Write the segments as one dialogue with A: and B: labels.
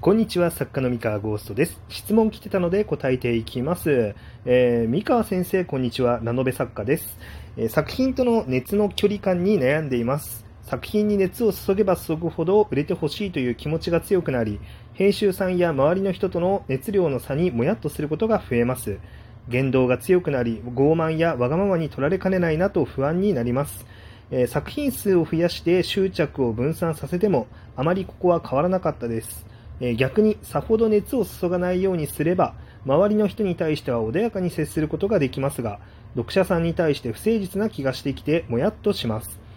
A: こんにちは、作家の三河ゴーストです。質問来てたので答えていきます。えー三河先生、こんにちは。ラノベ作家です、えー作品との熱の距離感に悩んでいます。作品に熱を注げば注ぐほど売れてほしいという気持ちが強くなり、編集さんや周りの人との熱量の差にもやっとすることが増えます。言動が強くなり、傲慢やわがままに取られかねないなと不安になります。えー作品数を増やして執着を分散させても、あまりここは変わらなかったです。え逆にさほど熱を注がないようにすれば周りの人に対しては穏やかに接することができますが読者さんに対して不誠実な気がしてきてもやっとします。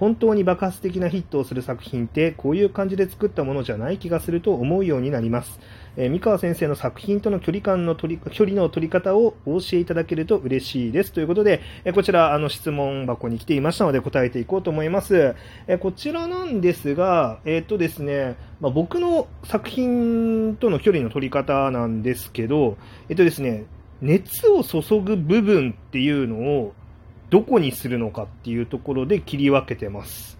A: 本当に爆発的なヒットをする作品ってこういう感じで作ったものじゃない気がすると思うようになります、えー三河先生の作品との距離感の取り距離の取り方をお教えいただけると嬉しいです。ということで、えーこちらあの質問箱に来ていましたので答えていこうと思います、えーこちらなんですが、えっとですね、まあ、僕の作品との距離の取り方なんですけど、えっとですね、熱を注ぐ部分っていうのをどこにするのかっていうところで切り分けてます。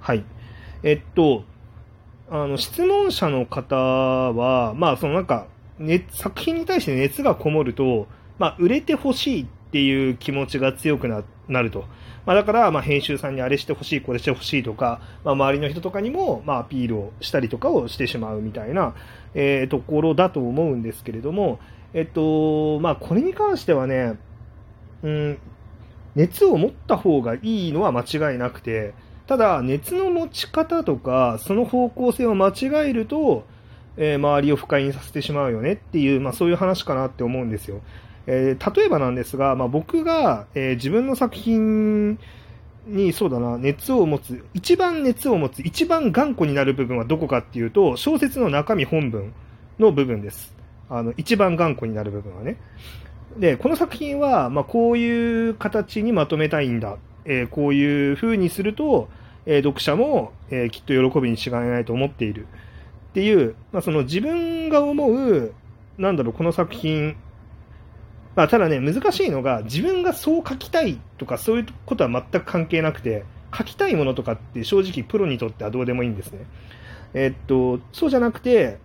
A: はい。えっと、あの、質問者の方は、まあ、そのなんか、ね、作品に対して熱がこもると、まあ、売れてほしいっていう気持ちが強くななると。まあ、だから、まあ、編集さんにあれしてほしい、これしてほしいとか、まあ、周りの人とかにも、まあ、アピールをしたりとかをしてしまうみたいな、えーところだと思うんですけれども、えっと、まあ、これに関してはね、うん、熱を持った方がいいのは間違いなくて、ただ、熱の持ち方とか、その方向性を間違えると、えー周りを不快にさせてしまうよねっていう、まあ、そういう話かなって思うんですよ。えー例えばなんですが、まあ、僕が、えー自分の作品に、そうだな、熱を持つ、一番熱を持つ、一番頑固になる部分はどこかっていうと、小説の中身本文の部分です。あの、一番頑固になる部分はね。で、この作品は、まあ、こういう形にまとめたいんだ。えーこういう風にすると、えー読者も、えーきっと喜びに違いないと思っている。っていう、まあ、その自分が思う、なんだろう、この作品、まあ、ただね、難しいのが、自分がそう書きたいとか、そういうことは全く関係なくて、書きたいものとかって正直プロにとってはどうでもいいんですね。えっと、そうじゃなくて、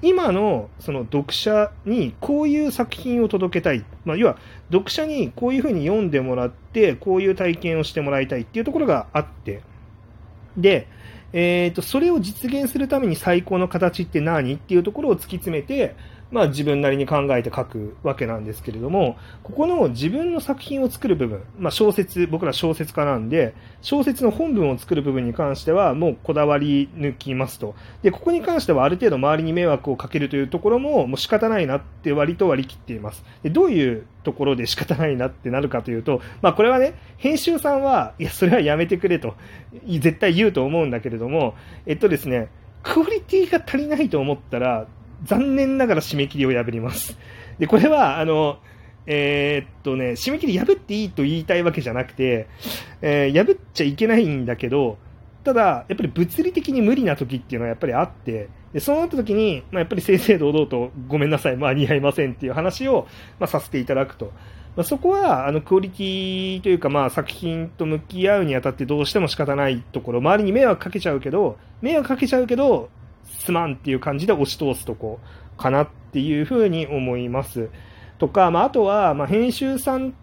A: 今のその読者にこういう作品を届けたい、まあ、要は読者にこういうふうに読んでもらって、こういう体験をしてもらいたいっていうところがあって、で、えー、とそれを実現するために最高の形って何っていうところを突き詰めて、まあ、自分なりに考えて書くわけなんですけれども、ここの自分の作品を作る部分、まあ、小説、僕ら小説家なんで、小説の本文を作る部分に関しては、もうこだわり抜きますと。で、ここに関してはある程度周りに迷惑をかけるというところも、もう仕方ないなって割と割り切っています。で、どういうところで仕方ないなってなるかというと、まあ、これはね、編集さんは、いや、それはやめてくれと、絶対言うと思うんだけれども、えっとですね、クオリティが足りないと思ったら、残念ながら締め切りを破ります。で、これは、あの、えーっとね、締め切り破っていいと言いたいわけじゃなくて、えー破っちゃいけないんだけど、ただ、やっぱり物理的に無理な時っていうのはやっぱりあって、でそうなった時に、まあ、やっぱり正々堂々とごめんなさい、間に合いませんっていう話を、まあ、させていただくと。まあ、そこは、あの、クオリティというか、まあ、作品と向き合うにあたってどうしても仕方ないところ、周りに迷惑かけちゃうけど、迷惑かけちゃうけど、すまんっていう感じで押し通すとこかなっていうふうに思います。とか、まあ、あとは、まあ、編集さん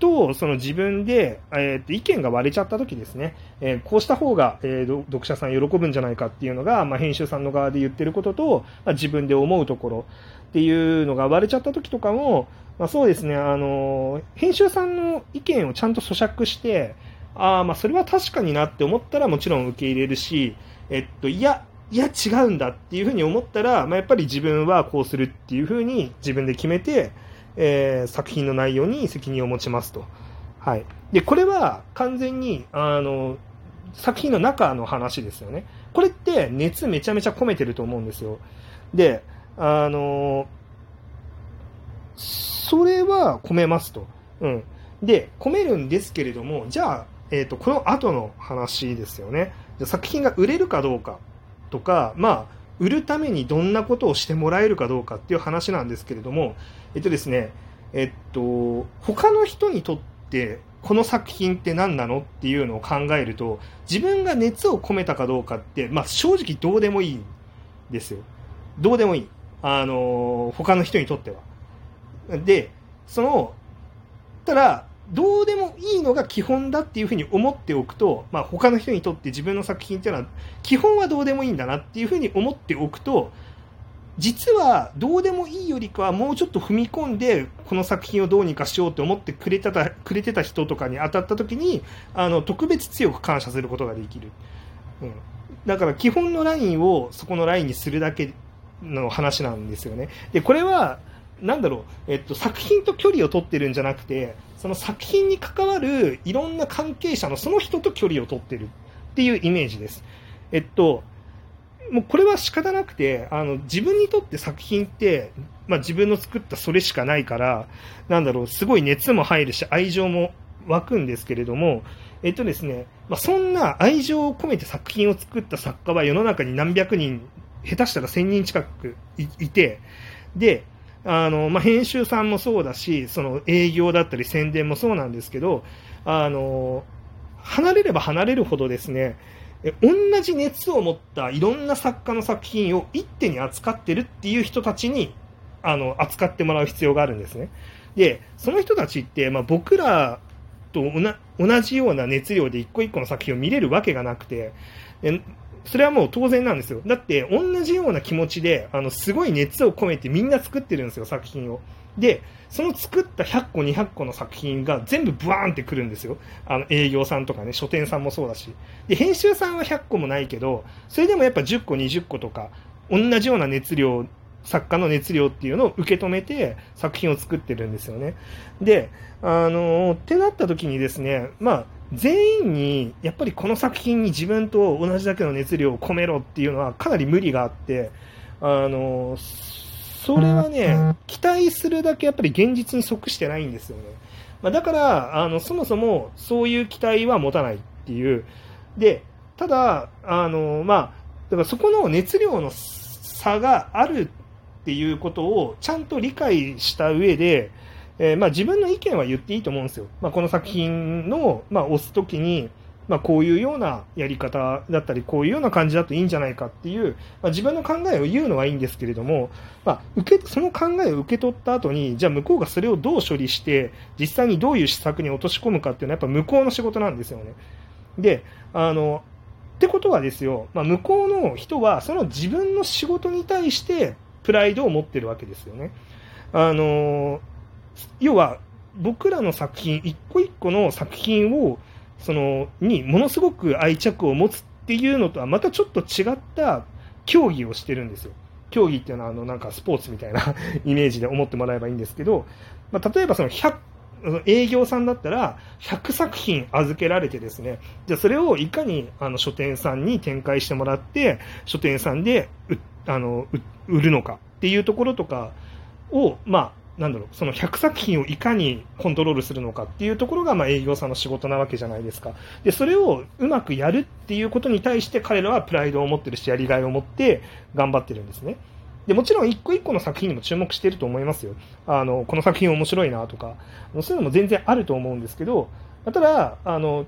A: とその自分で、えーと意見が割れちゃった時ですね、えーこうした方が、えー読者さん喜ぶんじゃないかっていうのが、まあ、編集さんの側で言ってることと、まあ、自分で思うところっていうのが割れちゃった時とかも、まあ、そうですね、あの編集さんの意見をちゃんと咀嚼して、ああ、まあそれは確かになって思ったらもちろん受け入れるし、えっと、いや、いや違うんだっていうふうに思ったら、まあ、やっぱり自分はこうするっていうふうに自分で決めて、えー作品の内容に責任を持ちますと。はい。で、これは完全に、あの、作品の中の話ですよね。これって熱めちゃめちゃ込めてると思うんですよ。で、あの、それは込めますと。うん。で、込めるんですけれども、じゃあ、えっ、と、この後の話ですよね。じゃあ作品が売れるかどうかとか、まあ、売るためにどんなことをしてもらえるかどうかっていう話なんですけれども、えっとですね、えっと、他の人にとって、この作品って何なのっていうのを考えると、自分が熱を込めたかどうかって、まあ正直どうでもいいんですよ。どうでもいい。あの他の人にとっては。で、その、ただ、どうでもいいのが基本だっていうふうに思っておくと、まあ、他の人にとって自分の作品っていうのは、基本はどうでもいいんだなっていうふうに思っておくと、実はどうでもいいよりかはもうちょっと踏み込んでこの作品をどうにかしようと思ってくれたくれてた人とかに当たった時にあの特別強く感謝することができる、うん、だから基本のラインをそこのラインにするだけの話なんですよね。でこれはなんだろう、えっと、作品と距離を取ってるんじゃなくてその作品に関わるいろんな関係者のその人と距離を取ってるっていうイメージです。えっともうこれは仕方なくて、あの、自分にとって作品って、まあ自分の作ったそれしかないから、なんだろう、すごい熱も入るし、愛情も湧くんですけれども、えっとですね、まあ、そんな愛情を込めて作品を作った作家は世の中に何百人、下手したら1000人近くいて、で、あの、まあ、編集さんもそうだし、その営業だったり宣伝もそうなんですけど、あの、離れれば離れるほどですね、同じ熱を持ったいろんな作家の作品を一手に扱ってるっていう人たちにあの扱ってもらう必要があるんですね。で、その人たちって、まあ、僕らと同じような熱量で一個一個の作品を見れるわけがなくて、それはもう当然なんですよ。だって、同じような気持ちで、あの、すごい熱を込めてみんな作ってるんですよ、作品を。で、その作った100個、200個の作品が全部ブワーンってくるんですよ。あの、営業さんとかね、書店さんもそうだし。で、編集さんは100個もないけど、それでもやっぱ10個、20個とか、同じような熱量、作家の熱量っていうのを受け止めて作品を作ってるんですよね。で、あの、ってなった時にですね、まあ、全員にやっぱりこの作品に自分と同じだけの熱量を込めろっていうのはかなり無理があって、あの、それはね、期待するだけやっぱり現実に即してないんですよね。まあ、だから、あの、そもそもそういう期待は持たないっていう。で、ただ、あの、まあ、だからそこの熱量の差があるっていうことをちゃんと理解した上で、えー、まあ自分の意見は言っていいと思うんですよ。まあ、この作品の、まあ、押すときに、ま、こういうようなやり方だったり、こういうような感じだといいんじゃないかっていう、ま、自分の考えを言うのはいいんですけれども、ま、受けその考えを受け取った後に、じゃあ向こうがそれをどう処理して、実際にどういう施策に落とし込むかっていうのは、やっぱ向こうの仕事なんですよね。で、あの、ってことはですよ、まあ、向こうの人は、その自分の仕事に対して、プライドを持ってるわけですよね。あの、要は、僕らの作品、一個一個の作品を、そのにものすごく愛着を持つっていうのとはまたちょっと違った競技をしてるんですよ。競技っていうのはあのなんかスポーツみたいな イメージで思ってもらえばいいんですけど、まあ、例えばその100営業さんだったら100作品預けられてですね、じゃそれをいかにあの書店さんに展開してもらって、書店さんであの売るのかっていうところとかを、まあ、なんだろう、その100作品をいかにコントロールするのかっていうところが、まあ、営業さんの仕事なわけじゃないですか。で、それをうまくやるっていうことに対して彼らはプライドを持ってるし、やりがいを持って頑張ってるんですね。で、もちろん一個一個の作品にも注目していると思いますよ。あの、この作品面白いなとか、そういうのも全然あると思うんですけど、ただ、あの、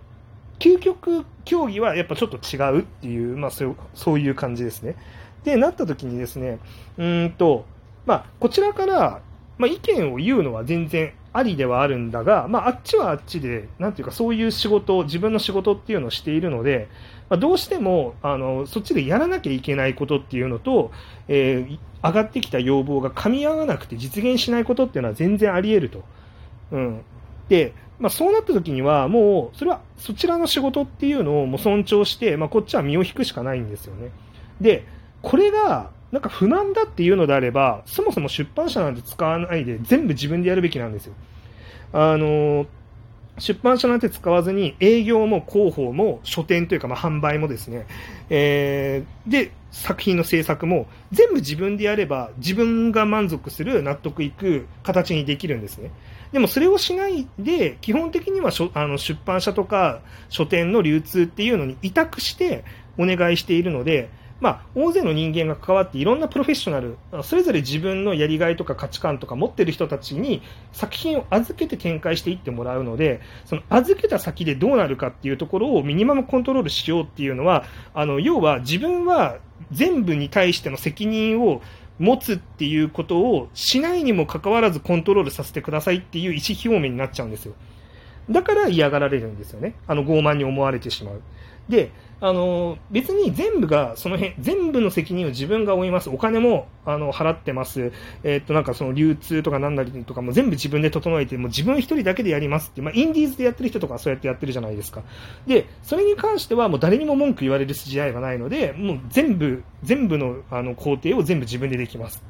A: 究極競技はやっぱちょっと違うっていう、まあそう、そういう感じですね。で、なった時にですね、うんと、まあ、こちらからまあ、意見を言うのは全然ありではあるんだが、まあ、あっちはあっちで、なんていうか、そういう仕事、自分の仕事っていうのをしているので、まあ、どうしても、あの、そっちでやらなきゃいけないことっていうのと、えー、上がってきた要望が噛み合わなくて実現しないことっていうのは全然あり得ると。うん。で、まあ、そうなった時には、もう、それはそちらの仕事っていうのをもう尊重して、まあ、こっちは身を引くしかないんですよね。で、これが、なんか不満だっていうのであれば、そもそも出版社なんて使わないで全部自分でやるべきなんですよ。あの、出版社なんて使わずに営業も広報も書店というかまあ販売もですね、えー、で、作品の制作も全部自分でやれば自分が満足する納得いく形にできるんですね。でもそれをしないで、基本的にはあの出版社とか書店の流通っていうのに委託してお願いしているので、まあ、大勢の人間が関わっていろんなプロフェッショナル、それぞれ自分のやりがいとか価値観とか持ってる人たちに作品を預けて展開していってもらうので、その預けた先でどうなるかっていうところをミニマムコントロールしようっていうのは、あの、要は自分は全部に対しての責任を持つっていうことをしないにもかかわらずコントロールさせてくださいっていう意思表明になっちゃうんですよ。だから嫌がられるんですよね。あの傲慢に思われてしまう。で、あの、別に全部が、その辺、全部の責任を自分が負います。お金も、あの、払ってます。えー、っと、なんかその流通とかなんだりとかも全部自分で整えて、もう自分一人だけでやりますって、まあ、インディーズでやってる人とかそうやってやってるじゃないですか。で、それに関してはもう誰にも文句言われる筋合いはないので、もう全部、全部の、あの、工程を全部自分でできます。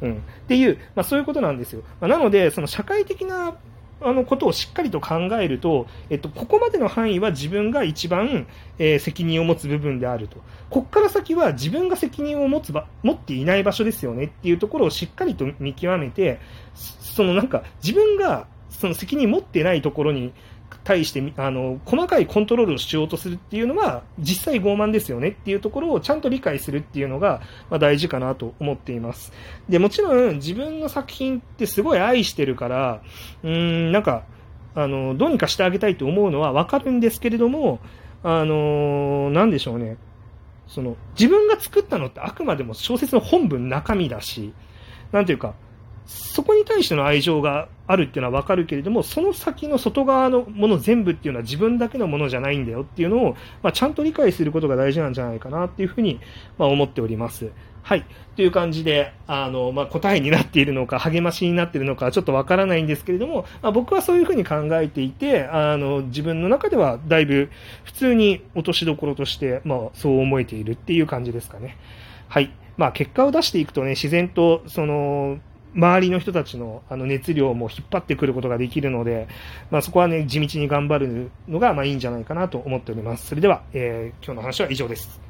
A: うん。っていう、まあ、そういうことなんですよ。まあ、なので、その社会的なあのことをしっかりと考えると、えっと、ここまでの範囲は自分が一番、えー、責任を持つ部分であると。ここから先は自分が責任を持つば、持っていない場所ですよねっていうところをしっかりと見極めて、そのなんか自分がその責任持ってないところに対してあの細かいコントロールをしようとするっていうのは実際傲慢ですよねっていうところをちゃんと理解するっていうのが、まあ、大事かなと思っています。で、もちろん自分の作品ってすごい愛してるから、うーん、なんか、あの、どうにかしてあげたいと思うのはわかるんですけれども、あのなんでしょうね。その、自分が作ったのってあくまでも小説の本文中身だし、なんていうか、そこに対しての愛情があるっていうのはわかるけれども、その先の外側のもの全部っていうのは自分だけのものじゃないんだよっていうのを、まあ、ちゃんと理解することが大事なんじゃないかなっていうふうに、まあ、思っております。はい。という感じで、あの、まあ、答えになっているのか、励ましになっているのか、ちょっとわからないんですけれども、まあ、僕はそういうふうに考えていて、あの、自分の中ではだいぶ普通に落としどころとして、まあ、そう思えているっていう感じですかね。はい。まあ、結果を出していくとね、自然と、その、周りの人たちのあの熱量も引っ張ってくることができるので、まあ、そこはね、地道に頑張るのがまあいいんじゃないかなと思っております。それでは、えー、今日の話は以上です。